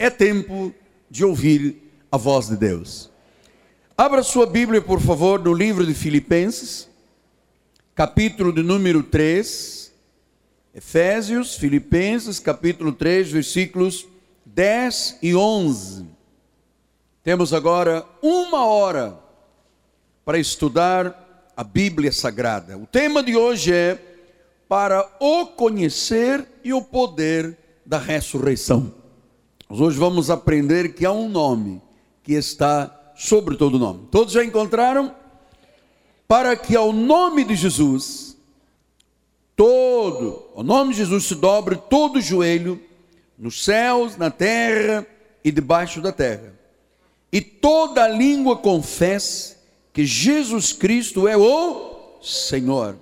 É tempo de ouvir a voz de Deus. Abra sua Bíblia, por favor, no livro de Filipenses, capítulo de número 3. Efésios, Filipenses, capítulo 3, versículos 10 e 11. Temos agora uma hora para estudar a Bíblia Sagrada. O tema de hoje é para o conhecer e o poder da ressurreição. Hoje vamos aprender que há um nome que está sobre todo nome. Todos já encontraram? Para que ao nome de Jesus, todo, o nome de Jesus se dobre todo joelho, nos céus, na terra e debaixo da terra. E toda língua confesse que Jesus Cristo é o Senhor.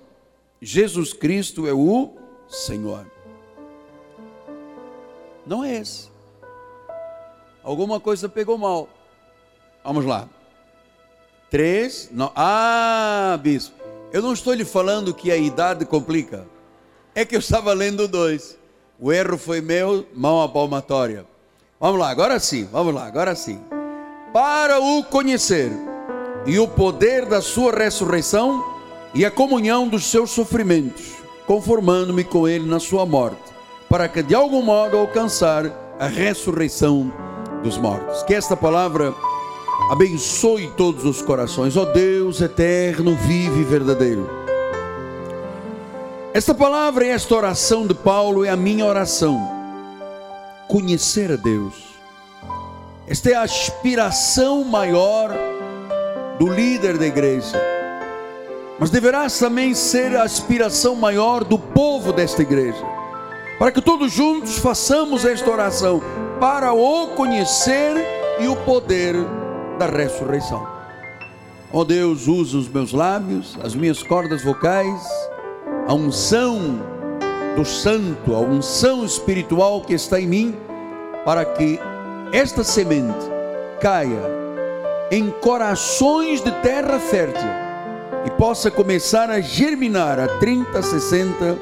Jesus Cristo é o Senhor. Não é esse. Alguma coisa pegou mal. Vamos lá. Três. Não. Ah, bispo. Eu não estou lhe falando que a idade complica. É que eu estava lendo dois. O erro foi meu, mão à palmatória. Vamos lá, agora sim, vamos lá, agora sim. Para o conhecer e o poder da sua ressurreição e a comunhão dos seus sofrimentos, conformando-me com ele na sua morte, para que de algum modo alcançar a ressurreição dos mortos. Que esta palavra abençoe todos os corações. Ó oh Deus eterno, vive e verdadeiro. Esta palavra e esta oração de Paulo é a minha oração. Conhecer a Deus. Esta é a aspiração maior do líder da igreja. Mas deverá também ser a aspiração maior do povo desta igreja. Para que todos juntos façamos esta oração para o conhecer e o poder da ressurreição. Ó oh Deus, usa os meus lábios, as minhas cordas vocais, a unção do santo, a unção espiritual que está em mim, para que esta semente caia em corações de terra fértil e possa começar a germinar a 30, 60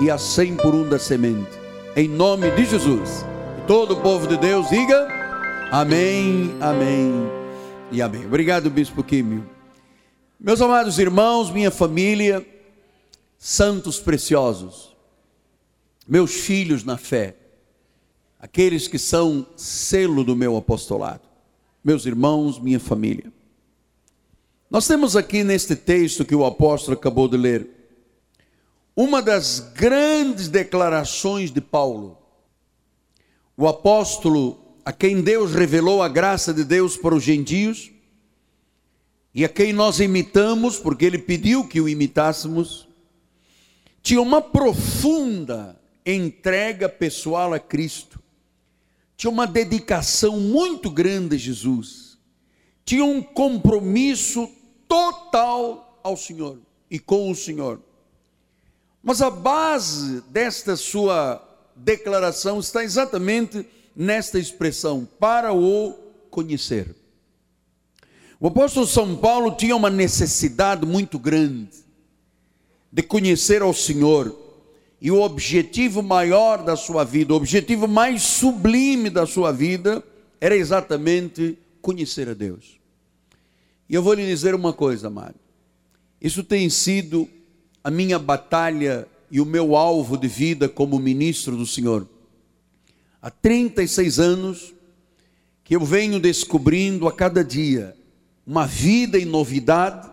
e a 100 por um da semente. Em nome de Jesus. Todo o povo de Deus diga amém, amém e amém. Obrigado, Bispo Químio. Meus amados irmãos, minha família, santos preciosos, meus filhos na fé, aqueles que são selo do meu apostolado meus irmãos, minha família. Nós temos aqui neste texto que o apóstolo acabou de ler, uma das grandes declarações de Paulo. O apóstolo a quem Deus revelou a graça de Deus para os gentios e a quem nós imitamos, porque ele pediu que o imitássemos, tinha uma profunda entrega pessoal a Cristo tinha uma dedicação muito grande a Jesus, tinha um compromisso total ao Senhor e com o Senhor. Mas a base desta sua declaração está exatamente nesta expressão: para o conhecer. O apóstolo São Paulo tinha uma necessidade muito grande de conhecer ao Senhor e o objetivo maior da sua vida, o objetivo mais sublime da sua vida, era exatamente conhecer a Deus. E eu vou lhe dizer uma coisa, amado. Isso tem sido a minha batalha e o meu alvo de vida como ministro do Senhor. Há 36 anos que eu venho descobrindo a cada dia uma vida em novidade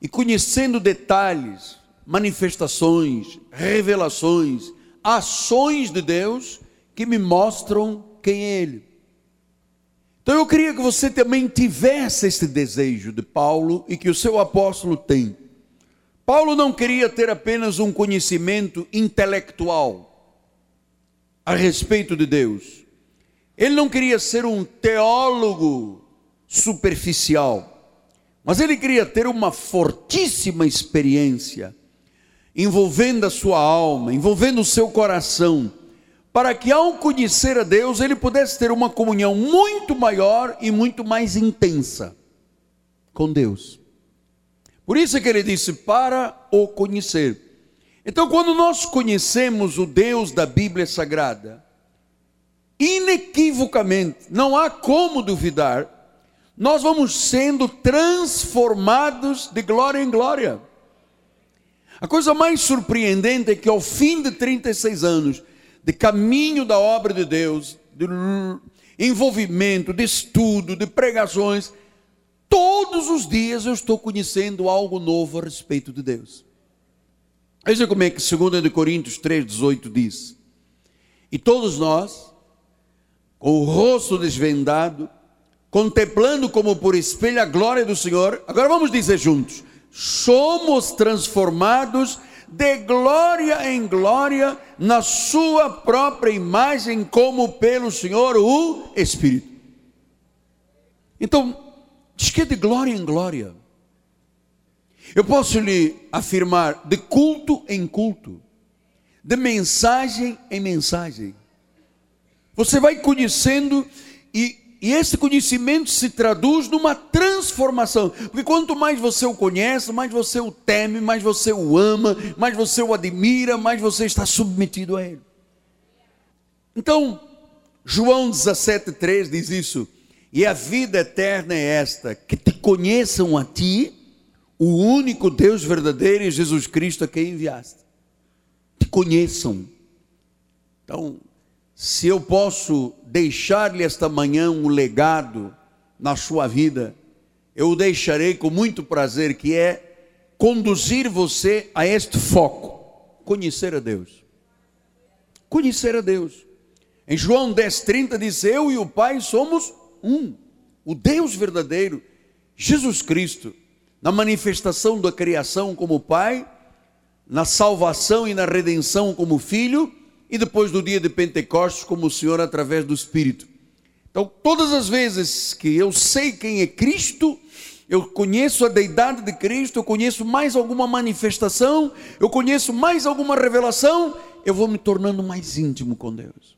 e conhecendo detalhes manifestações, revelações, ações de Deus que me mostram quem é Ele. Então eu queria que você também tivesse esse desejo de Paulo e que o seu apóstolo tem. Paulo não queria ter apenas um conhecimento intelectual a respeito de Deus. Ele não queria ser um teólogo superficial, mas ele queria ter uma fortíssima experiência envolvendo a sua alma, envolvendo o seu coração, para que ao conhecer a Deus ele pudesse ter uma comunhão muito maior e muito mais intensa com Deus. Por isso é que ele disse: para o conhecer. Então, quando nós conhecemos o Deus da Bíblia Sagrada, inequivocamente, não há como duvidar, nós vamos sendo transformados de glória em glória. A coisa mais surpreendente é que ao fim de 36 anos de caminho da obra de Deus, de envolvimento, de estudo, de pregações, todos os dias eu estou conhecendo algo novo a respeito de Deus. Veja como é que 2 Coríntios 3,18 diz: E todos nós, com o rosto desvendado, contemplando como por espelho a glória do Senhor, agora vamos dizer juntos: somos transformados de glória em glória na sua própria imagem, como pelo Senhor o Espírito. Então, diz que é de glória em glória. Eu posso lhe afirmar de culto em culto, de mensagem em mensagem. Você vai conhecendo e e esse conhecimento se traduz numa transformação, porque quanto mais você o conhece, mais você o teme, mais você o ama, mais você o admira, mais você está submetido a ele. Então, João 17,3 diz isso, e a vida eterna é esta: que te conheçam a ti, o único Deus verdadeiro e Jesus Cristo a quem enviaste. Te conheçam. Então, se eu posso deixar-lhe esta manhã um legado na sua vida, eu o deixarei com muito prazer, que é conduzir você a este foco: conhecer a Deus. Conhecer a Deus. Em João 10,30 diz: Eu e o Pai somos um. O Deus verdadeiro, Jesus Cristo, na manifestação da criação como Pai, na salvação e na redenção como Filho e depois do dia de Pentecostes, como o Senhor através do Espírito. Então, todas as vezes que eu sei quem é Cristo, eu conheço a deidade de Cristo, eu conheço mais alguma manifestação, eu conheço mais alguma revelação, eu vou me tornando mais íntimo com Deus.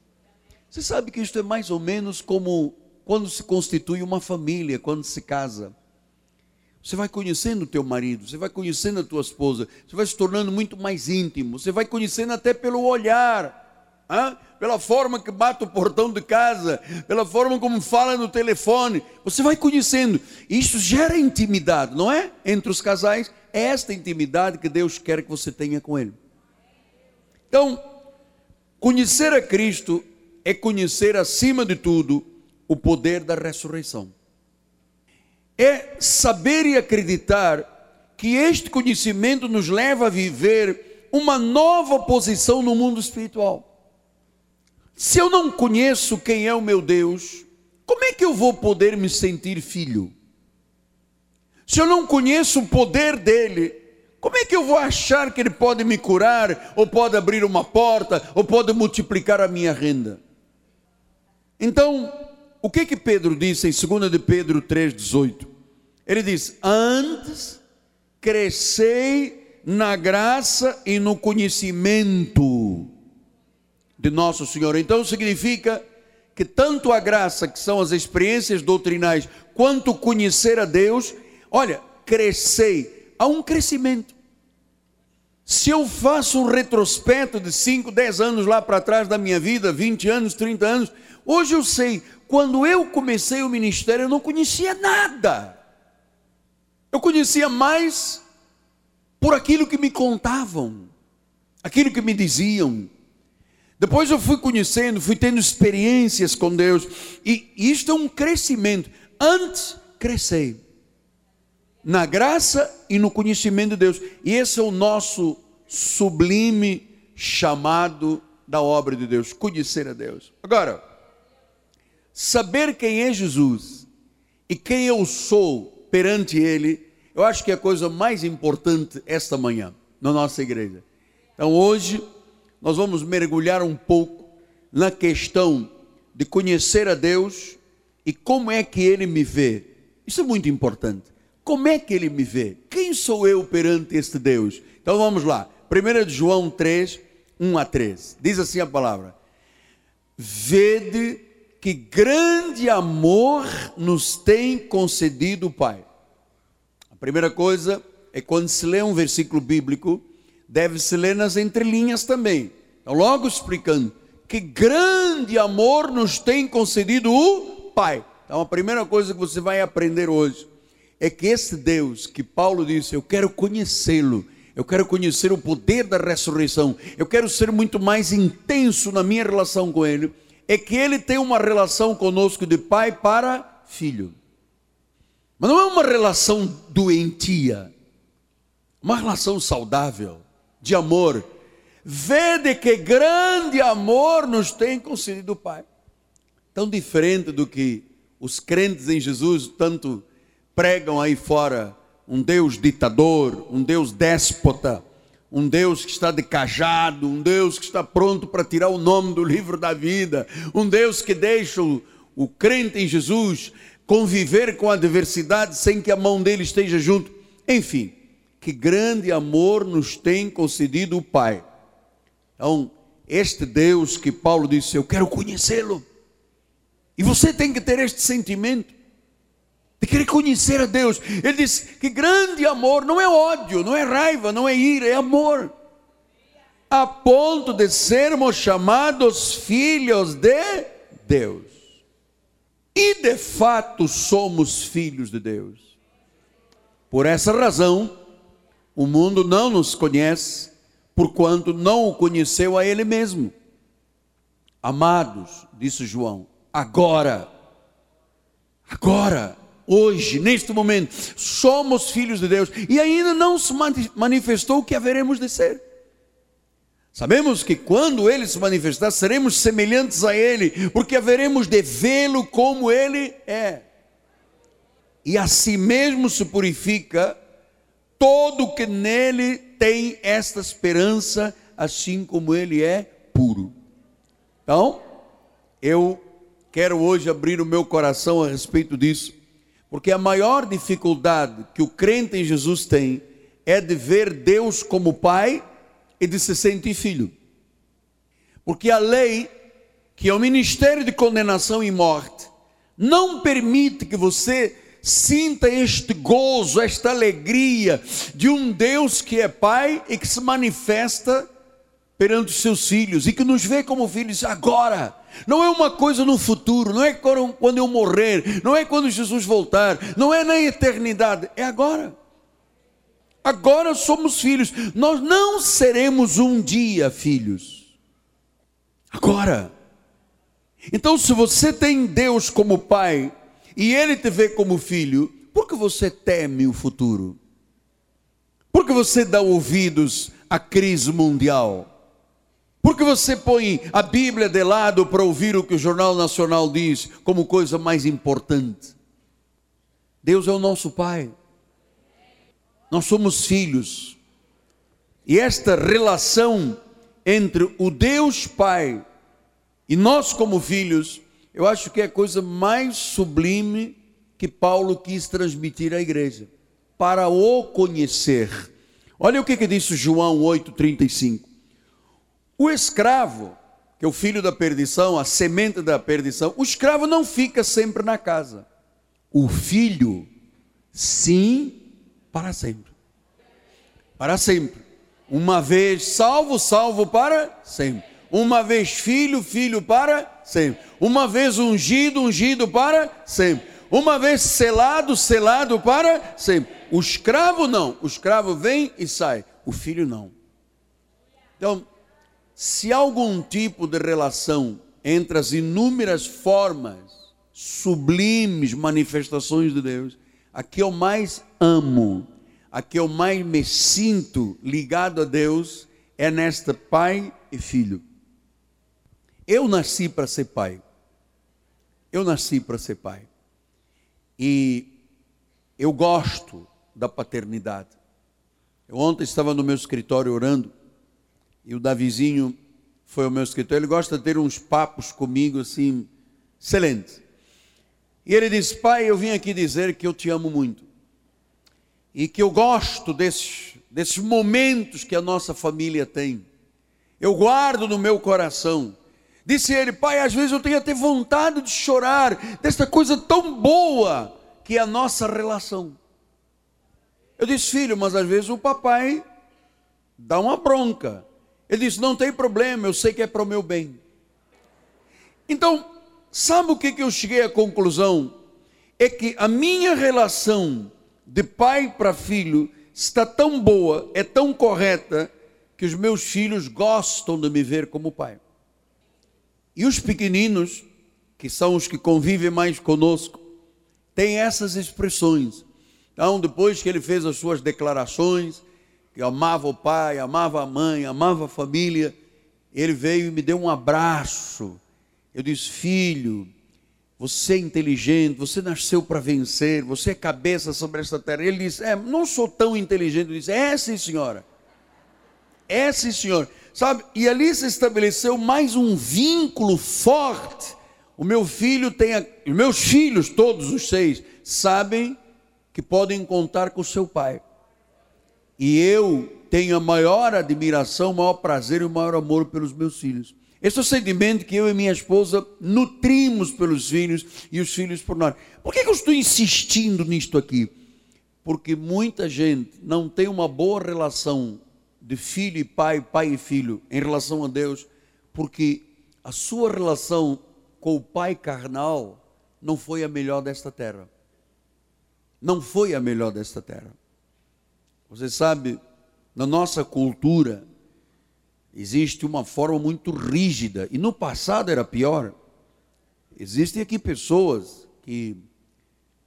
Você sabe que isto é mais ou menos como quando se constitui uma família, quando se casa. Você vai conhecendo o teu marido, você vai conhecendo a tua esposa, você vai se tornando muito mais íntimo, você vai conhecendo até pelo olhar, hein? pela forma que bate o portão de casa, pela forma como fala no telefone, você vai conhecendo. Isso gera intimidade, não é? Entre os casais, é esta intimidade que Deus quer que você tenha com Ele. Então, conhecer a Cristo é conhecer acima de tudo o poder da ressurreição é saber e acreditar que este conhecimento nos leva a viver uma nova posição no mundo espiritual. Se eu não conheço quem é o meu Deus, como é que eu vou poder me sentir filho? Se eu não conheço o poder dele, como é que eu vou achar que ele pode me curar, ou pode abrir uma porta, ou pode multiplicar a minha renda? Então, o que que Pedro disse em 2 de Pedro 3,18? Ele diz: Antes crescei na graça e no conhecimento de nosso Senhor. Então significa que tanto a graça, que são as experiências doutrinais, quanto conhecer a Deus, olha, crescei, há um crescimento. Se eu faço um retrospecto de 5, 10 anos lá para trás da minha vida, 20 anos, 30 anos, hoje eu sei, quando eu comecei o ministério, eu não conhecia nada. Eu conhecia mais por aquilo que me contavam, aquilo que me diziam. Depois eu fui conhecendo, fui tendo experiências com Deus, e isto é um crescimento. Antes, crescei na graça e no conhecimento de Deus, e esse é o nosso sublime chamado da obra de Deus, conhecer a Deus. Agora, saber quem é Jesus e quem eu sou perante Ele, eu acho que é a coisa mais importante esta manhã, na nossa igreja. Então hoje, nós vamos mergulhar um pouco na questão de conhecer a Deus e como é que Ele me vê. Isso é muito importante. Como é que Ele me vê? Quem sou eu perante este Deus? Então vamos lá. 1 João 3, 1 a 3. Diz assim a palavra: Vede que grande amor nos tem concedido o Pai. A primeira coisa é quando se lê um versículo bíblico, deve-se ler nas entrelinhas também. Então, logo explicando que grande amor nos tem concedido o Pai. Então, a primeira coisa que você vai aprender hoje é que esse Deus que Paulo disse, eu quero conhecê-lo, eu quero conhecer o poder da ressurreição, eu quero ser muito mais intenso na minha relação com Ele, é que Ele tem uma relação conosco de pai para filho. Mas não é uma relação doentia, uma relação saudável, de amor. Vede que grande amor nos tem concedido o Pai. Tão diferente do que os crentes em Jesus tanto pregam aí fora, um Deus ditador, um Deus déspota, um Deus que está de cajado, um Deus que está pronto para tirar o nome do livro da vida, um Deus que deixa o, o crente em Jesus conviver com a adversidade sem que a mão dele esteja junto. Enfim, que grande amor nos tem concedido o Pai. Então, este Deus que Paulo disse, eu quero conhecê-lo. E você tem que ter este sentimento de querer conhecer a Deus. Ele diz que grande amor não é ódio, não é raiva, não é ira, é amor. A ponto de sermos chamados filhos de Deus. E de fato somos filhos de Deus. Por essa razão, o mundo não nos conhece, porquanto não o conheceu a Ele mesmo. Amados, disse João, agora, agora, hoje, neste momento, somos filhos de Deus e ainda não se manifestou o que haveremos de ser. Sabemos que quando ele se manifestar, seremos semelhantes a ele, porque haveremos de vê-lo como ele é. E a si mesmo se purifica todo que nele tem esta esperança, assim como ele é puro. Então, eu quero hoje abrir o meu coração a respeito disso, porque a maior dificuldade que o crente em Jesus tem é de ver Deus como Pai e de se sentir filho. Porque a lei, que é o ministério de condenação e morte, não permite que você sinta este gozo, esta alegria de um Deus que é Pai e que se manifesta perante os seus filhos e que nos vê como filhos agora. Não é uma coisa no futuro, não é quando eu morrer, não é quando Jesus voltar, não é na eternidade, é agora. Agora somos filhos, nós não seremos um dia filhos. Agora. Então, se você tem Deus como Pai e Ele te vê como filho, por que você teme o futuro? Por que você dá ouvidos à crise mundial? Porque você põe a Bíblia de lado para ouvir o que o Jornal Nacional diz como coisa mais importante. Deus é o nosso Pai. Nós somos filhos. E esta relação entre o Deus Pai e nós, como filhos, eu acho que é a coisa mais sublime que Paulo quis transmitir à igreja, para o conhecer. Olha o que, que disse João 8,35. O escravo, que é o filho da perdição, a semente da perdição, o escravo não fica sempre na casa. O filho, sim, para sempre. Para sempre. Uma vez salvo, salvo para sempre. Uma vez filho, filho para sempre. Uma vez ungido, ungido para sempre. Uma vez selado, selado para sempre. O escravo não. O escravo vem e sai. O filho não. Então, se algum tipo de relação entre as inúmeras formas, sublimes manifestações de Deus, a que eu mais amo, a que eu mais me sinto ligado a Deus, é nesta pai e filho. Eu nasci para ser pai. Eu nasci para ser pai. E eu gosto da paternidade. Eu ontem estava no meu escritório orando e o Davizinho foi ao meu escritório. Ele gosta de ter uns papos comigo assim, excelentes. E ele disse: Pai, eu vim aqui dizer que eu te amo muito e que eu gosto desses, desses momentos que a nossa família tem. Eu guardo no meu coração. Disse ele, pai, às vezes eu tenho até vontade de chorar desta coisa tão boa que é a nossa relação. Eu disse, filho, mas às vezes o papai dá uma bronca. Ele disse, não tem problema, eu sei que é para o meu bem. Então, sabe o que, que eu cheguei à conclusão? É que a minha relação de pai para filho está tão boa, é tão correta, que os meus filhos gostam de me ver como pai. E os pequeninos, que são os que convivem mais conosco, têm essas expressões. Então, depois que ele fez as suas declarações, que amava o pai, amava a mãe, amava a família, ele veio e me deu um abraço. Eu disse: Filho, você é inteligente, você nasceu para vencer, você é cabeça sobre esta terra. Ele disse: É, não sou tão inteligente. Eu disse: É, sim, senhora. É, sim, senhor. Sabe? E ali se estabeleceu mais um vínculo forte. O meu filho tem, a, os meus filhos, todos os seis, sabem que podem contar com o seu pai. E eu tenho a maior admiração, o maior prazer e o maior amor pelos meus filhos. Esse é o sentimento que eu e minha esposa nutrimos pelos filhos e os filhos por nós. Por que, que eu estou insistindo nisto aqui? Porque muita gente não tem uma boa relação de filho e pai, pai e filho, em relação a Deus, porque a sua relação com o pai carnal não foi a melhor desta terra. Não foi a melhor desta terra. Você sabe, na nossa cultura, existe uma forma muito rígida, e no passado era pior. Existem aqui pessoas que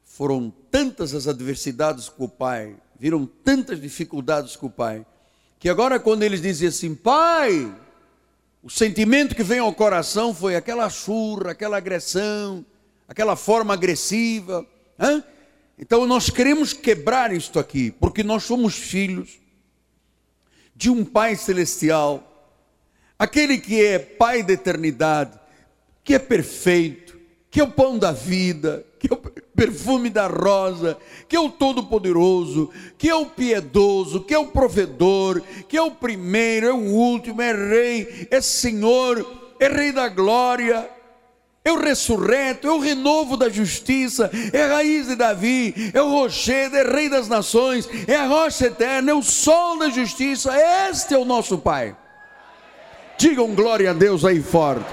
foram tantas as adversidades com o pai, viram tantas dificuldades com o pai, que agora quando eles dizem assim, pai, o sentimento que vem ao coração foi aquela churra, aquela agressão, aquela forma agressiva. Hein? Então nós queremos quebrar isto aqui, porque nós somos filhos de um Pai celestial, aquele que é Pai da eternidade, que é perfeito, que é o pão da vida, que é o perfume da rosa, que é o Todo-Poderoso, que é o piedoso, que é o provedor, que é o primeiro, é o último, é Rei, é Senhor, é Rei da glória, é o ressurreto, é o renovo da justiça, é a raiz de Davi, é o rochedo, é Rei das nações, é a rocha eterna, é o sol da justiça, este é o nosso Pai. Digam glória a Deus aí forte.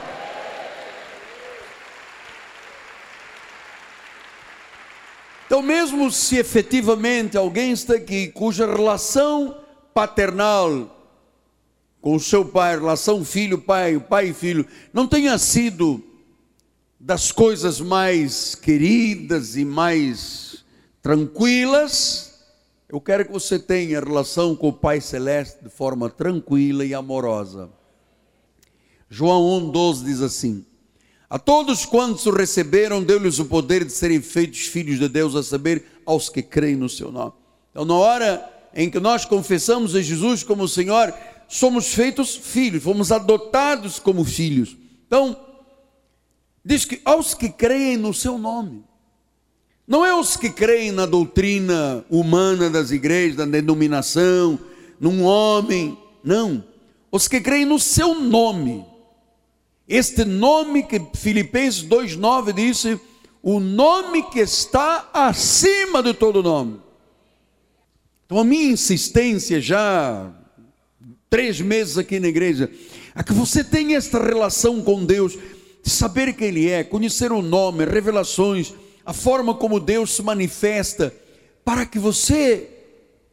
Então, mesmo se efetivamente alguém está aqui cuja relação paternal com o seu pai, relação filho-pai, pai filho, não tenha sido das coisas mais queridas e mais tranquilas, eu quero que você tenha relação com o Pai Celeste de forma tranquila e amorosa. João 1,12 diz assim: a todos quantos o receberam, deu-lhes o poder de serem feitos filhos de Deus, a saber, aos que creem no seu nome. Então, na hora em que nós confessamos a Jesus como Senhor, somos feitos filhos, fomos adotados como filhos. Então, diz que aos que creem no seu nome. Não é os que creem na doutrina humana das igrejas, da denominação, num homem, não. Os que creem no seu nome. Este nome que Filipenses 2,9 disse, o nome que está acima de todo nome. Então a minha insistência já três meses aqui na igreja, é que você tenha esta relação com Deus, de saber quem Ele é, conhecer o nome, revelações, a forma como Deus se manifesta, para que você,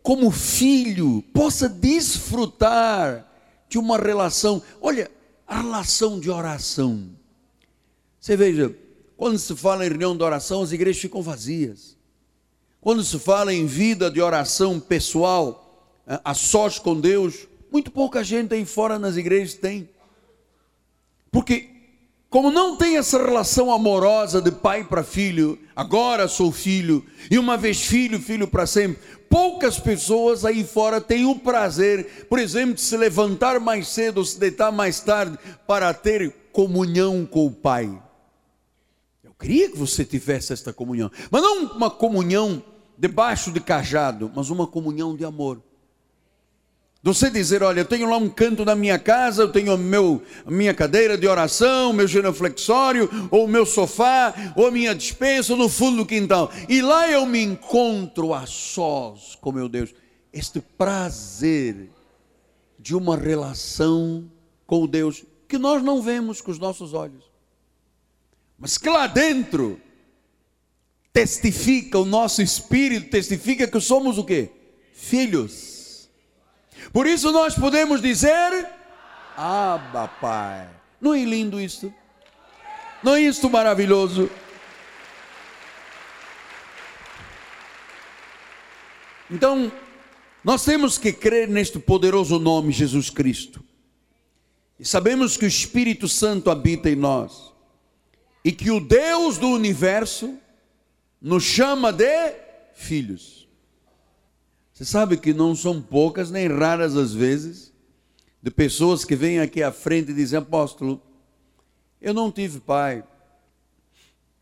como filho, possa desfrutar de uma relação. Olha, a relação de oração. Você veja, quando se fala em reunião de oração, as igrejas ficam vazias. Quando se fala em vida de oração pessoal, a sós com Deus, muito pouca gente aí fora nas igrejas tem. Porque, como não tem essa relação amorosa de pai para filho, agora sou filho, e uma vez filho, filho para sempre, poucas pessoas aí fora têm o prazer, por exemplo, de se levantar mais cedo ou se deitar mais tarde para ter comunhão com o Pai. Eu queria que você tivesse esta comunhão, mas não uma comunhão debaixo de cajado, mas uma comunhão de amor. Você dizer, olha, eu tenho lá um canto na minha casa, eu tenho meu, a minha cadeira de oração, meu genuflexório, ou meu sofá, ou minha dispensa no fundo do quintal. E lá eu me encontro a sós com meu Deus. Este prazer de uma relação com o Deus que nós não vemos com os nossos olhos. mas que lá dentro testifica, o nosso espírito testifica que somos o quê? Filhos. Por isso nós podemos dizer: Abba, Pai. Não é lindo isso? Não é isto maravilhoso? Então, nós temos que crer neste poderoso nome, Jesus Cristo. E sabemos que o Espírito Santo habita em nós. E que o Deus do universo nos chama de filhos. Você sabe que não são poucas nem raras as vezes de pessoas que vêm aqui à frente e dizem: Apóstolo, eu não tive pai.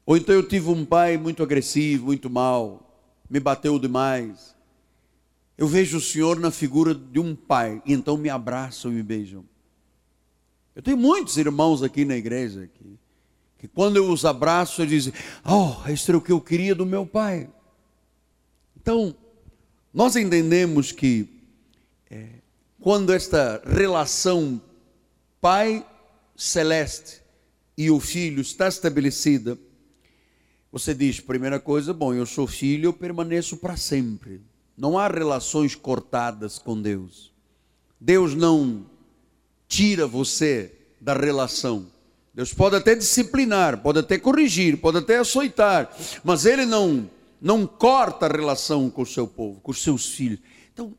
Ou então eu tive um pai muito agressivo, muito mal, me bateu demais. Eu vejo o Senhor na figura de um pai, e então me abraçam e me beijam. Eu tenho muitos irmãos aqui na igreja que, que quando eu os abraço, eles dizem: Oh, este é o que eu queria do meu pai. Então, nós entendemos que é, quando esta relação pai celeste e o filho está estabelecida, você diz: primeira coisa, bom, eu sou filho, eu permaneço para sempre. Não há relações cortadas com Deus. Deus não tira você da relação. Deus pode até disciplinar, pode até corrigir, pode até açoitar, mas Ele não, não corta a relação com o seu povo, com os seus filhos. Então,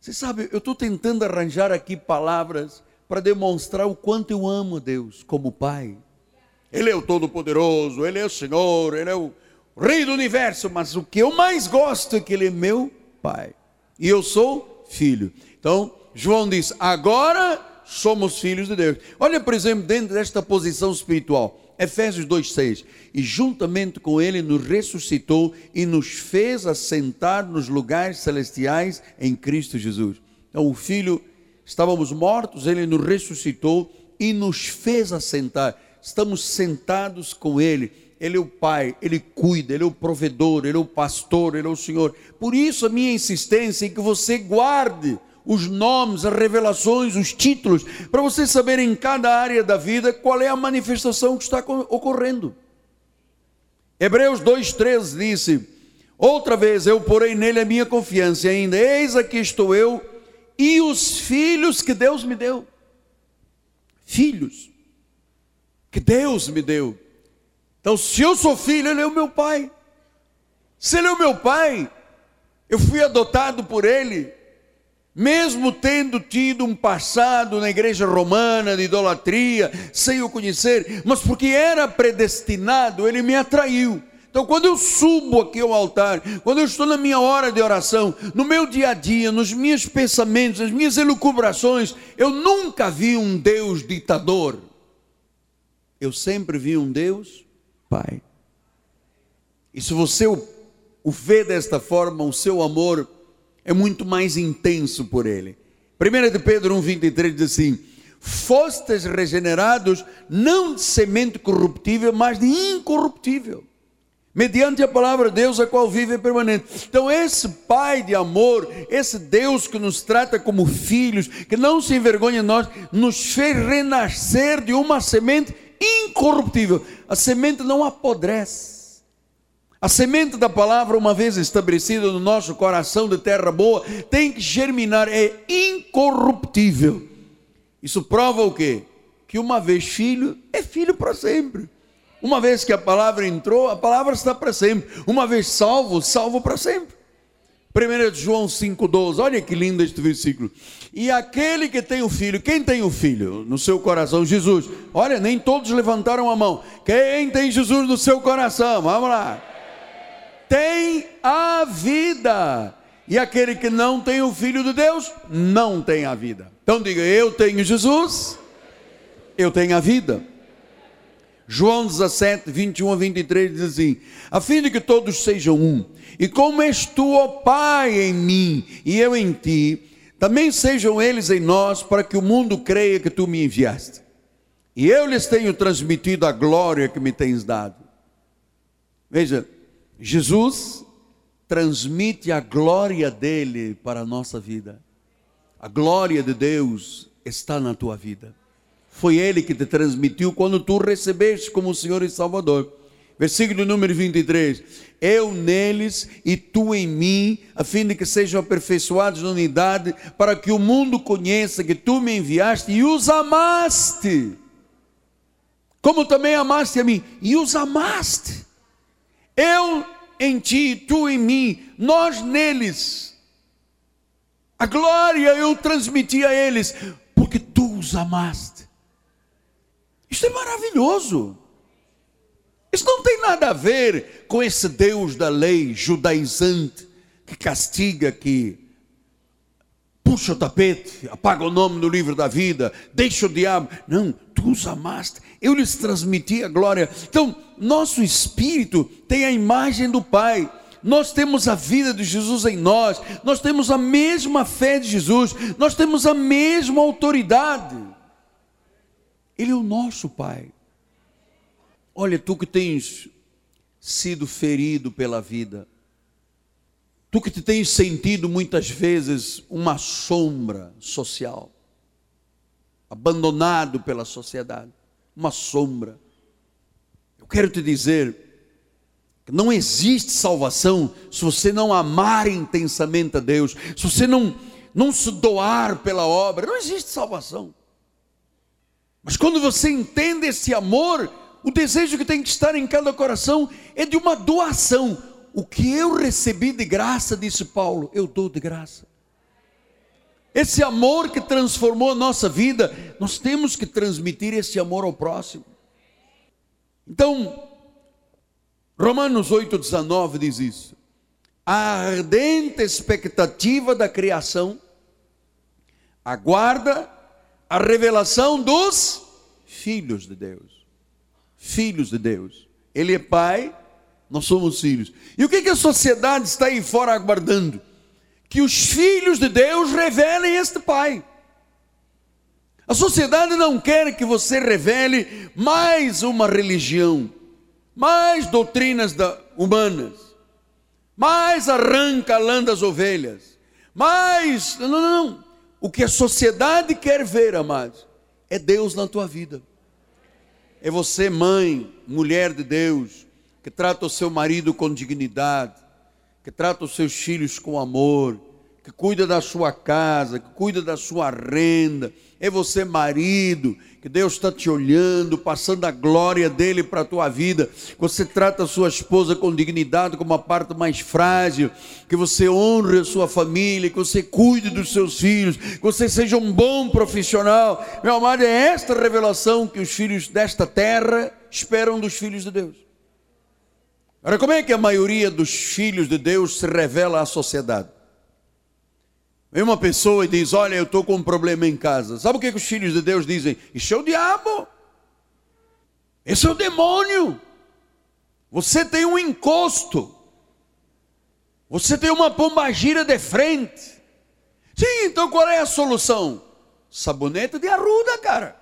você sabe, eu estou tentando arranjar aqui palavras para demonstrar o quanto eu amo Deus como Pai. Ele é o Todo-Poderoso, Ele é o Senhor, Ele é o Rei do Universo, mas o que eu mais gosto é que Ele é meu Pai. E eu sou filho. Então, João diz: agora somos filhos de Deus. Olha, por exemplo, dentro desta posição espiritual. Efésios 2,6: E juntamente com Ele nos ressuscitou e nos fez assentar nos lugares celestiais em Cristo Jesus. Então, o Filho, estávamos mortos, Ele nos ressuscitou e nos fez assentar. Estamos sentados com Ele ele é o Pai, Ele cuida, Ele é o provedor, Ele é o pastor, Ele é o Senhor. Por isso a minha insistência em que você guarde os nomes, as revelações, os títulos, para você saber em cada área da vida qual é a manifestação que está ocorrendo. Hebreus 2,13 disse: Outra vez eu porei nele a minha confiança, ainda, eis aqui estou eu e os filhos que Deus me deu. Filhos que Deus me deu. Então, se eu sou filho, ele é o meu pai. Se ele é o meu pai, eu fui adotado por ele, mesmo tendo tido um passado na igreja romana de idolatria, sem o conhecer, mas porque era predestinado, ele me atraiu. Então, quando eu subo aqui ao altar, quando eu estou na minha hora de oração, no meu dia a dia, nos meus pensamentos, nas minhas elucubrações, eu nunca vi um Deus ditador. Eu sempre vi um Deus Pai. E se você o, o vê desta forma, o seu amor é muito mais intenso por ele. 1 de Pedro 1,23 diz assim: Fostes regenerados não de semente corruptível, mas de incorruptível, mediante a palavra de Deus, a qual vive e permanente. Então, esse Pai de amor, esse Deus que nos trata como filhos, que não se envergonha de nós, nos fez renascer de uma semente incorruptível. A semente não apodrece. A semente da palavra, uma vez estabelecida no nosso coração de terra boa, tem que germinar, é incorruptível. Isso prova o quê? Que uma vez filho, é filho para sempre. Uma vez que a palavra entrou, a palavra está para sempre. Uma vez salvo, salvo para sempre. 1 João 5,12, olha que lindo este versículo. E aquele que tem o filho, quem tem o filho no seu coração? Jesus. Olha, nem todos levantaram a mão. Quem tem Jesus no seu coração? Vamos lá. Tem a vida. E aquele que não tem o filho de Deus, não tem a vida. Então diga: Eu tenho Jesus, eu tenho a vida. João 17, 21 a 23 diz assim: A fim de que todos sejam um, e como és tu, ó Pai, em mim e eu em ti, também sejam eles em nós, para que o mundo creia que tu me enviaste. E eu lhes tenho transmitido a glória que me tens dado. Veja, Jesus transmite a glória dele para a nossa vida. A glória de Deus está na tua vida. foi Ele que te transmitiu quando tu recebeste como Senhor e Salvador. Versículo número 23. Eu neles e tu em mim, a fim de que sejam aperfeiçoados na unidade, para que o mundo conheça que tu me enviaste e os amaste, como também amaste a mim, e os amaste. Eu em ti, tu em mim, nós neles. A glória eu transmiti a eles, porque tu os amaste. Isto é maravilhoso. Isso não tem nada a ver com esse Deus da lei judaizante que castiga, que puxa o tapete, apaga o nome no livro da vida, deixa o diabo. Não, tu os amaste, eu lhes transmiti a glória. Então, nosso espírito tem a imagem do Pai. Nós temos a vida de Jesus em nós, nós temos a mesma fé de Jesus, nós temos a mesma autoridade. Ele é o nosso Pai. Olha, tu que tens sido ferido pela vida, tu que te tens sentido muitas vezes uma sombra social, abandonado pela sociedade, uma sombra. Eu quero te dizer que não existe salvação se você não amar intensamente a Deus, se você não, não se doar pela obra, não existe salvação. Mas quando você entende esse amor, o desejo que tem que estar em cada coração é de uma doação. O que eu recebi de graça, disse Paulo, eu dou de graça. Esse amor que transformou a nossa vida, nós temos que transmitir esse amor ao próximo. Então, Romanos 8,19 diz isso. A ardente expectativa da criação aguarda a revelação dos filhos de Deus. Filhos de Deus. Ele é pai, nós somos filhos. E o que, que a sociedade está aí fora aguardando? Que os filhos de Deus revelem este pai. A sociedade não quer que você revele mais uma religião, mais doutrinas humanas, mais arranca lã das ovelhas, mais. Não, não, não. O que a sociedade quer ver, amados, é Deus na tua vida. É você, mãe, mulher de Deus, que trata o seu marido com dignidade, que trata os seus filhos com amor, que cuida da sua casa, que cuida da sua renda. É você, marido, que Deus está te olhando, passando a glória dele para a tua vida. Você trata a sua esposa com dignidade, como a parte mais frágil. Que você honre a sua família, que você cuide dos seus filhos, que você seja um bom profissional. Meu amado, é esta revelação que os filhos desta terra esperam dos filhos de Deus. Agora, como é que a maioria dos filhos de Deus se revela à sociedade? Vem uma pessoa e diz: Olha, eu estou com um problema em casa. Sabe o que, que os filhos de Deus dizem? Isso é o diabo. Esse é o demônio. Você tem um encosto. Você tem uma pombagira de frente. Sim, então qual é a solução? Sabonete de arruda, cara.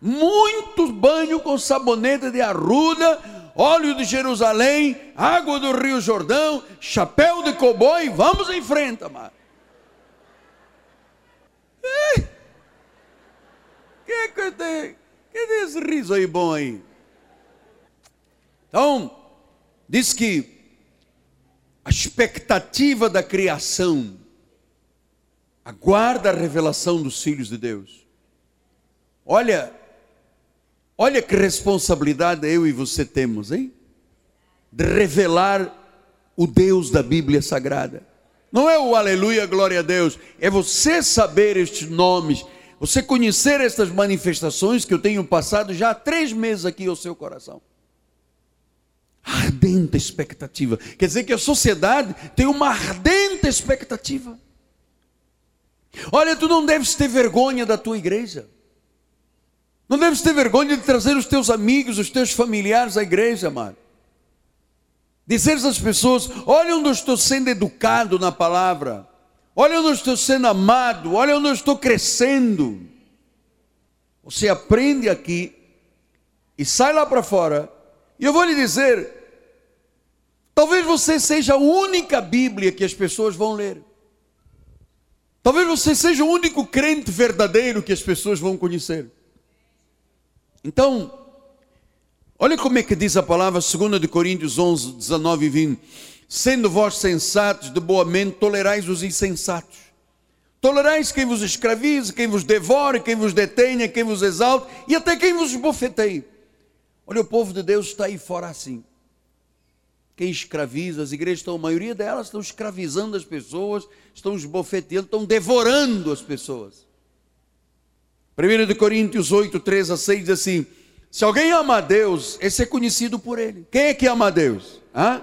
Muito banho com sabonete de arruda, óleo de Jerusalém, água do Rio Jordão, chapéu de cowboy, vamos em frente, amado. Que que tem? Que tem esse riso aí bom aí? Então, diz que a expectativa da criação aguarda a revelação dos filhos de Deus. Olha, olha que responsabilidade eu e você temos, hein? De revelar o Deus da Bíblia Sagrada. Não é o aleluia, glória a Deus, é você saber estes nomes, você conhecer estas manifestações que eu tenho passado já há três meses aqui ao seu coração. Ardente expectativa. Quer dizer que a sociedade tem uma ardente expectativa. Olha, tu não deves ter vergonha da tua igreja. Não deves ter vergonha de trazer os teus amigos, os teus familiares à igreja, amado. Dizer às pessoas: olha onde eu estou sendo educado na palavra, olha onde eu estou sendo amado, olha onde eu estou crescendo. Você aprende aqui e sai lá para fora, e eu vou lhe dizer: talvez você seja a única Bíblia que as pessoas vão ler. Talvez você seja o único crente verdadeiro que as pessoas vão conhecer. Então, olha como é que diz a palavra 2 de Coríntios 11, 19 e 20. Sendo vós sensatos, de boa mente, tolerais os insensatos. Tolerais quem vos escravize, quem vos devore, quem vos detenha, quem vos exalte e até quem vos bofeteie. Olha, o povo de Deus está aí fora assim. Quem escraviza, as igrejas estão, a maioria delas estão escravizando as pessoas, estão esbofeteando, estão devorando as pessoas. 1 Coríntios 8, 3 a 6 diz assim: Se alguém ama a Deus, esse é conhecido por ele. Quem é que ama a Deus? Hã?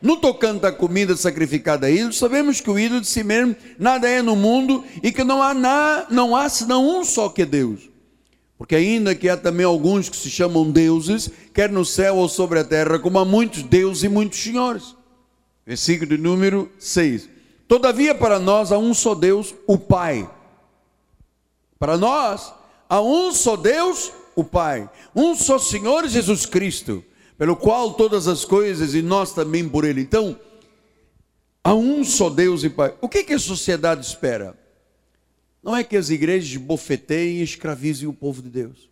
No tocante à comida sacrificada a ídolos, sabemos que o ídolo de si mesmo nada é no mundo e que não há, na, não há senão um só que é Deus. Porque ainda que há também alguns que se chamam deuses, quer no céu ou sobre a terra, como há muitos deuses e muitos senhores. Versículo de número 6. Todavia para nós há um só Deus, o Pai. Para nós há um só Deus, o Pai. Um só Senhor Jesus Cristo pelo qual todas as coisas e nós também por ele. Então, há um só Deus e Pai. O que, que a sociedade espera? Não é que as igrejas bofeteiem e escravizem o povo de Deus,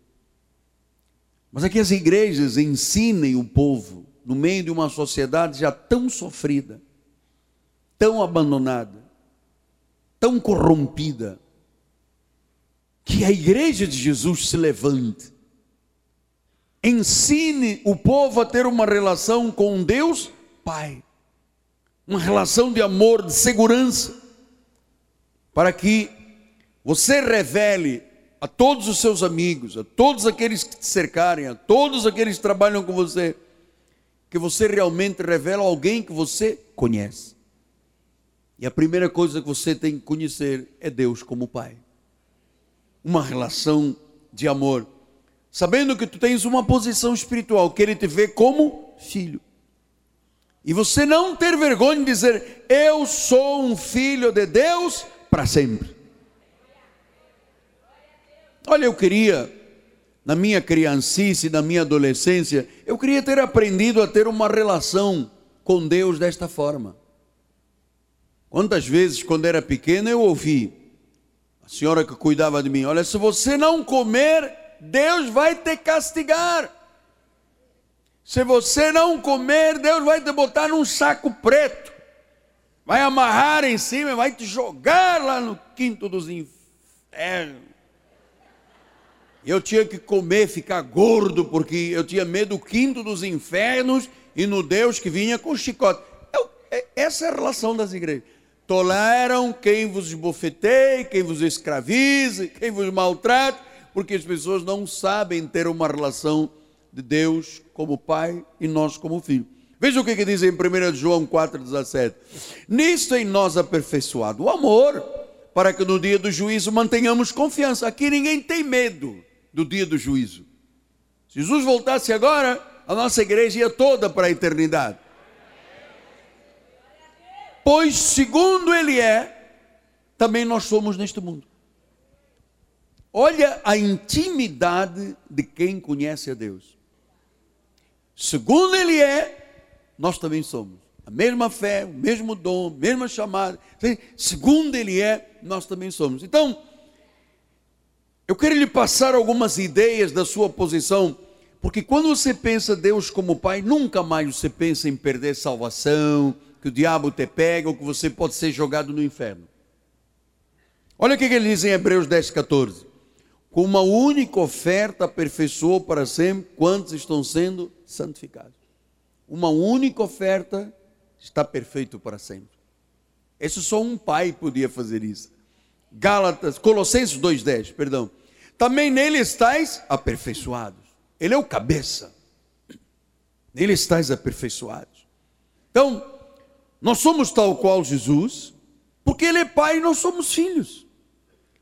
mas é que as igrejas ensinem o povo no meio de uma sociedade já tão sofrida, tão abandonada, tão corrompida, que a igreja de Jesus se levante Ensine o povo a ter uma relação com Deus Pai, uma relação de amor, de segurança, para que você revele a todos os seus amigos, a todos aqueles que te cercarem, a todos aqueles que trabalham com você, que você realmente revela alguém que você conhece. E a primeira coisa que você tem que conhecer é Deus como Pai. Uma relação de amor sabendo que tu tens uma posição espiritual, que ele te vê como filho. E você não ter vergonha de dizer, eu sou um filho de Deus para sempre. Olha, eu queria, na minha criancice, na minha adolescência, eu queria ter aprendido a ter uma relação com Deus desta forma. Quantas vezes, quando era pequeno, eu ouvi a senhora que cuidava de mim: Olha, se você não comer Deus vai te castigar. Se você não comer, Deus vai te botar num saco preto, vai amarrar em cima, vai te jogar lá no quinto dos infernos. Eu tinha que comer, ficar gordo, porque eu tinha medo do quinto dos infernos e no Deus que vinha com chicote. Eu, essa é a relação das igrejas. Toleram quem vos esbofeteie, quem vos escravize, quem vos maltrate porque as pessoas não sabem ter uma relação de Deus como Pai e nós como Filho. Veja o que, que diz em 1 João 4,17: Nisto em nós aperfeiçoado o amor, para que no dia do juízo mantenhamos confiança. Aqui ninguém tem medo do dia do juízo. Se Jesus voltasse agora, a nossa igreja ia toda para a eternidade. Pois, segundo Ele é, também nós somos neste mundo. Olha a intimidade de quem conhece a Deus. Segundo Ele é, nós também somos. A mesma fé, o mesmo dom, a mesma chamada. Segundo Ele é, nós também somos. Então, eu quero lhe passar algumas ideias da sua posição, porque quando você pensa Deus como Pai, nunca mais você pensa em perder salvação, que o diabo te pega ou que você pode ser jogado no inferno. Olha o que ele diz em Hebreus 10, 14 com uma única oferta aperfeiçoou para sempre quantos estão sendo santificados. Uma única oferta está perfeito para sempre. Esse só um pai podia fazer isso. Gálatas, Colossenses 2:10, perdão. Também nele estáis aperfeiçoados. Ele é o cabeça. Nele estáis aperfeiçoados. Então, nós somos tal qual Jesus, porque ele é pai e nós somos filhos.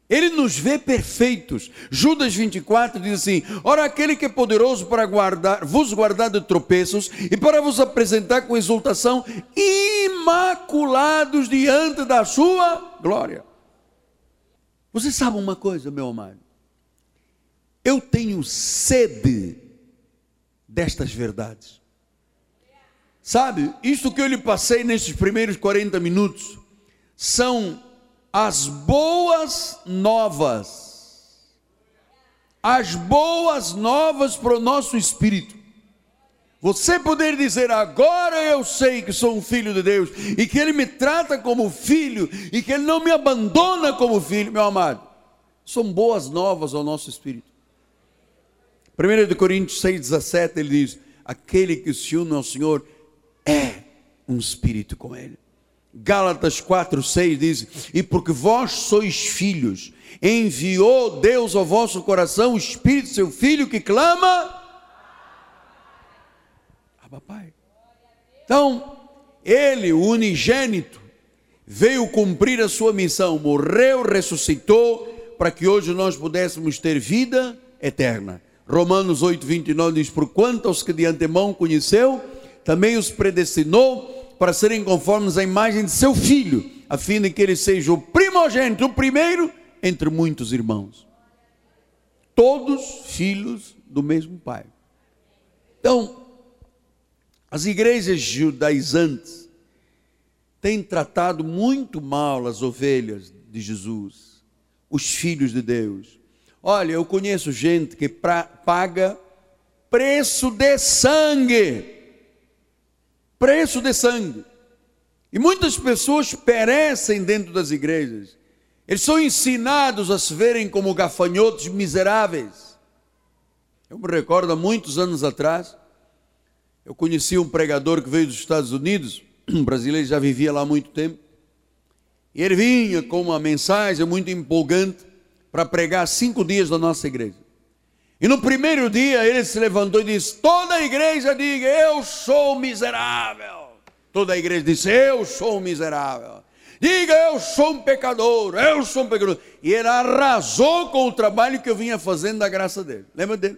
Ele nos vê perfeitos. Judas 24 diz assim: Ora, aquele que é poderoso para guardar, vos guardar de tropeços e para vos apresentar com exultação, imaculados diante da sua glória. Você sabe uma coisa, meu amado? Eu tenho sede destas verdades. Sabe, isto que eu lhe passei nesses primeiros 40 minutos são as boas novas. as boas novas para o nosso espírito. Você poder dizer, agora eu sei que sou um filho de Deus, e que Ele me trata como filho, e que Ele não me abandona como filho, meu amado, são boas novas ao nosso espírito. 1 Coríntios 6,17 ele diz: Aquele que se une ao Senhor é um espírito com Ele. Gálatas 4,6 diz: E porque vós sois filhos, enviou Deus ao vosso coração o Espírito, seu Filho, que clama papai. Então, ele, o unigênito, veio cumprir a sua missão, morreu, ressuscitou, para que hoje nós pudéssemos ter vida eterna. Romanos 8, 29 diz: Por quanto aos que de antemão conheceu, também os predestinou para serem conformes à imagem de seu filho, a fim de que ele seja o primogênito, o primeiro entre muitos irmãos. Todos filhos do mesmo pai. Então, as igrejas judaizantes têm tratado muito mal as ovelhas de Jesus, os filhos de Deus. Olha, eu conheço gente que pra, paga preço de sangue. Preço de sangue. E muitas pessoas perecem dentro das igrejas. Eles são ensinados a se verem como gafanhotos miseráveis. Eu me recordo há muitos anos atrás, eu conheci um pregador que veio dos Estados Unidos, um brasileiro já vivia lá há muito tempo, e ele vinha com uma mensagem muito empolgante para pregar cinco dias da nossa igreja. E no primeiro dia ele se levantou e disse: Toda a igreja diga, eu sou miserável. Toda a igreja disse: Eu sou miserável. Diga, eu sou um pecador, eu sou um pecador. E ele arrasou com o trabalho que eu vinha fazendo da graça dele. Lembra dele?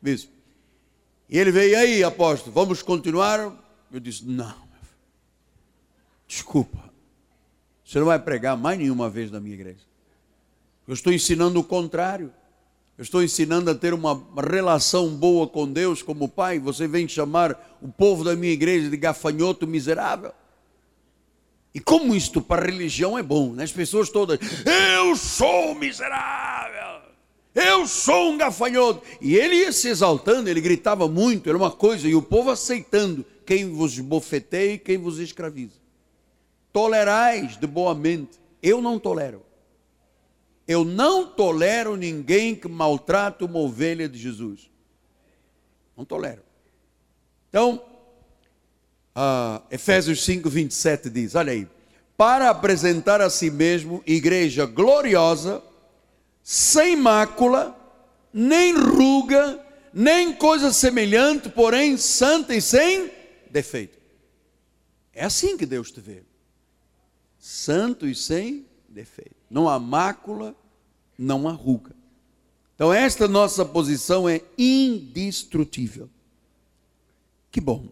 Bispo. E ele veio aí, apóstolo, vamos continuar? Eu disse: Não, desculpa, você não vai pregar mais nenhuma vez na minha igreja. Eu estou ensinando o contrário. Eu estou ensinando a ter uma relação boa com Deus como Pai. Você vem chamar o povo da minha igreja de gafanhoto miserável. E como isto para a religião é bom, né? As pessoas todas, eu sou miserável. Eu sou um gafanhoto. E ele ia se exaltando, ele gritava muito, era uma coisa, e o povo aceitando quem vos bofeteia e quem vos escraviza. Tolerais de boa mente. Eu não tolero. Eu não tolero ninguém que maltrata uma ovelha de Jesus. Não tolero. Então, uh, Efésios 5, 27 diz: olha aí, para apresentar a si mesmo igreja gloriosa, sem mácula, nem ruga, nem coisa semelhante, porém santa e sem defeito. É assim que Deus te vê. Santo e sem defeito. Não há mácula, não há ruga. Então, esta nossa posição é indestrutível. Que bom.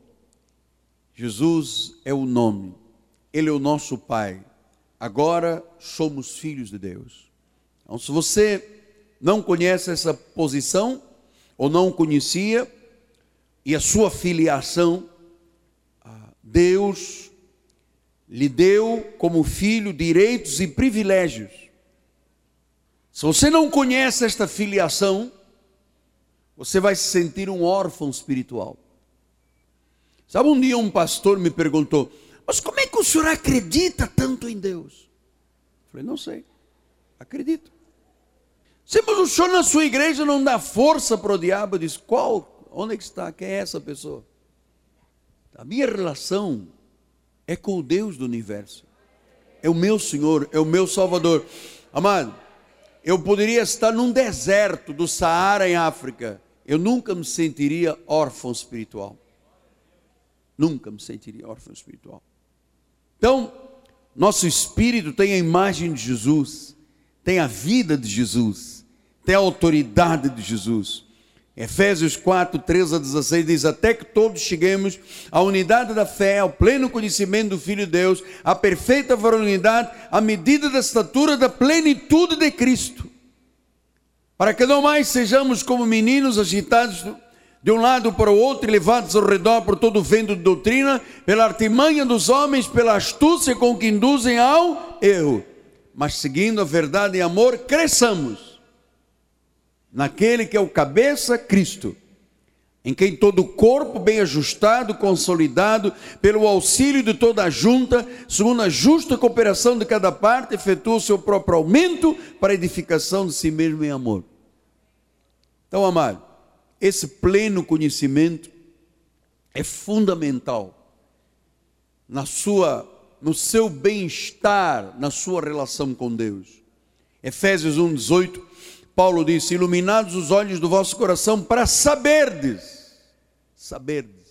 Jesus é o nome, Ele é o nosso Pai. Agora somos filhos de Deus. Então, se você não conhece essa posição, ou não conhecia, e a sua filiação, ah, Deus lhe deu como filho direitos e privilégios. Se você não conhece esta filiação, você vai se sentir um órfão espiritual. Sabe, um dia um pastor me perguntou: Mas como é que o senhor acredita tanto em Deus? Eu falei: Não sei, acredito. Sim, mas o senhor na sua igreja não dá força para o diabo. Diz, qual? Onde é que está? Quem é essa pessoa? A minha relação é com o Deus do universo. É o meu Senhor, é o meu Salvador. Amado, eu poderia estar num deserto do Saara em África. Eu nunca me sentiria órfão espiritual. Nunca me sentiria órfão espiritual. Então, nosso espírito tem a imagem de Jesus tem a vida de Jesus, tem a autoridade de Jesus. Efésios 4, 13 a 16 diz: Até que todos cheguemos à unidade da fé, ao pleno conhecimento do Filho de Deus, à perfeita varonilidade, à medida da estatura da plenitude de Cristo, para que não mais sejamos como meninos agitados de um lado para o outro e levados ao redor por todo o vento de doutrina, pela artimanha dos homens, pela astúcia com que induzem ao erro. Mas seguindo a verdade em amor, cresçamos naquele que é o cabeça, Cristo, em quem todo o corpo, bem ajustado, consolidado, pelo auxílio de toda a junta, segundo a justa cooperação de cada parte, efetua o seu próprio aumento para a edificação de si mesmo em amor. Então, amado, esse pleno conhecimento é fundamental na sua no seu bem-estar, na sua relação com Deus. Efésios 1:18, Paulo disse: "Iluminados os olhos do vosso coração para saberdes, saberdes.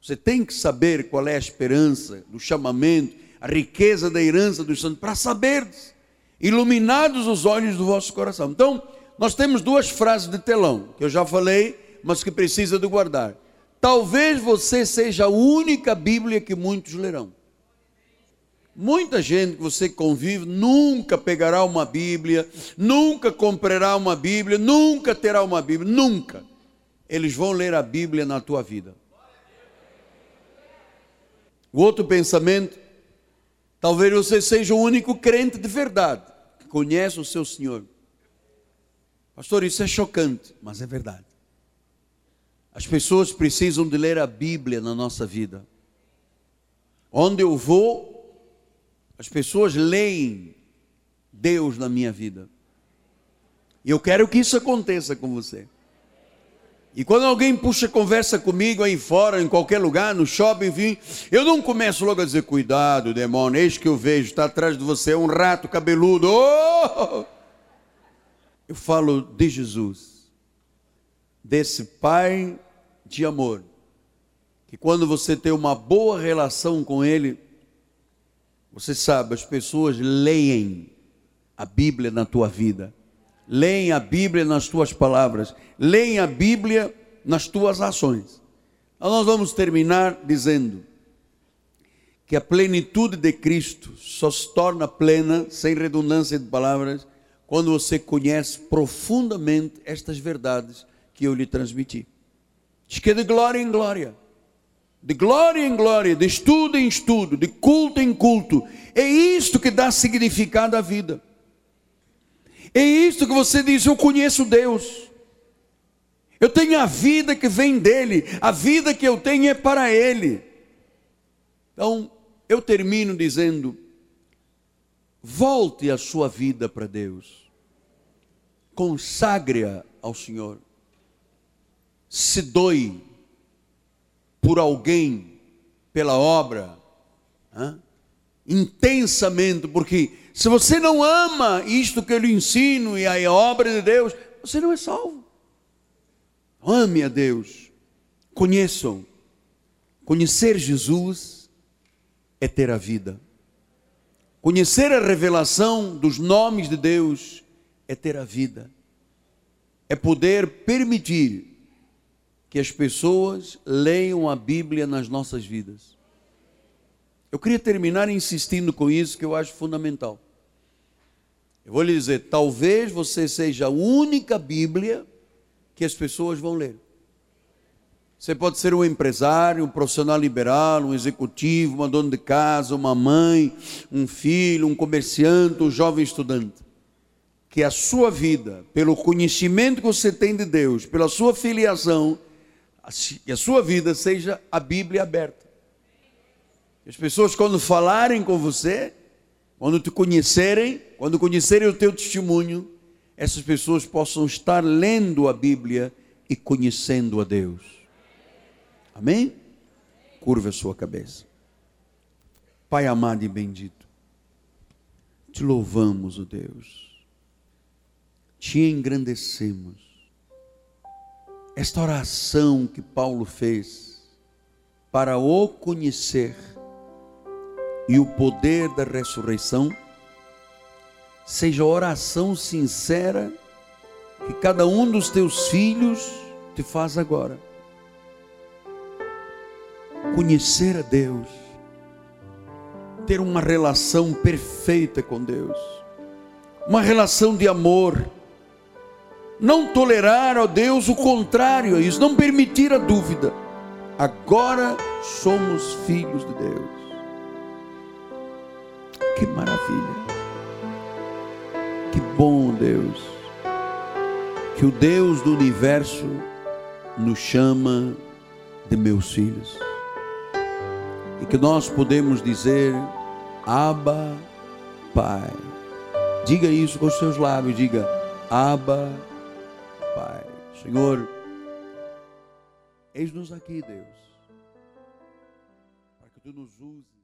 Você tem que saber qual é a esperança do chamamento, a riqueza da herança dos santos para saberdes. Iluminados os olhos do vosso coração. Então, nós temos duas frases de telão, que eu já falei, mas que precisa de guardar. Talvez você seja a única Bíblia que muitos lerão. Muita gente que você convive nunca pegará uma Bíblia, nunca comprará uma Bíblia, nunca terá uma Bíblia, nunca. Eles vão ler a Bíblia na tua vida. O outro pensamento, talvez você seja o único crente de verdade que conhece o seu Senhor. Pastor, isso é chocante, mas é verdade. As pessoas precisam de ler a Bíblia na nossa vida. Onde eu vou, as pessoas leem Deus na minha vida. E eu quero que isso aconteça com você. E quando alguém puxa conversa comigo aí fora, em qualquer lugar, no shopping, enfim, eu não começo logo a dizer: cuidado, demônio, eis que eu vejo, está atrás de você um rato cabeludo. Oh! Eu falo de Jesus, desse Pai de amor, que quando você tem uma boa relação com Ele, você sabe, as pessoas leem a Bíblia na tua vida, leem a Bíblia nas tuas palavras, leem a Bíblia nas tuas ações. Então nós vamos terminar dizendo que a plenitude de Cristo só se torna plena, sem redundância de palavras, quando você conhece profundamente estas verdades que eu lhe transmiti. Diz que é de glória em glória de glória em glória, de estudo em estudo, de culto em culto. É isto que dá significado à vida. É isto que você diz: Eu conheço Deus. Eu tenho a vida que vem dele, a vida que eu tenho é para ele. Então, eu termino dizendo: volte a sua vida para Deus, consagre-a ao Senhor, se doe por alguém, pela obra, intensamente, porque se você não ama isto que eu lhe ensino e a obra de Deus, você não é salvo. Ame a Deus, conheçam. Conhecer Jesus é ter a vida. Conhecer a revelação dos nomes de Deus é ter a vida. É poder permitir que as pessoas leiam a Bíblia nas nossas vidas. Eu queria terminar insistindo com isso que eu acho fundamental. Eu vou lhe dizer, talvez você seja a única Bíblia que as pessoas vão ler. Você pode ser um empresário, um profissional liberal, um executivo, uma dona de casa, uma mãe, um filho, um comerciante, um jovem estudante. Que a sua vida, pelo conhecimento que você tem de Deus, pela sua filiação, que a sua vida seja a Bíblia aberta. As pessoas, quando falarem com você, quando te conhecerem, quando conhecerem o teu testemunho, essas pessoas possam estar lendo a Bíblia e conhecendo a Deus. Amém? Curva a sua cabeça. Pai amado e bendito, te louvamos, ó oh Deus, te engrandecemos esta oração que Paulo fez para o conhecer e o poder da ressurreição seja oração sincera que cada um dos teus filhos te faz agora. Conhecer a Deus, ter uma relação perfeita com Deus, uma relação de amor não tolerar, ó Deus, o contrário a isso, não permitir a dúvida. Agora somos filhos de Deus. Que maravilha! Que bom Deus! Que o Deus do universo nos chama de meus filhos. E que nós podemos dizer, Abba, Pai. Diga isso com os seus lábios, diga, Abba, Pai. Pai. Senhor, eis-nos aqui, Deus, para que tu nos uses.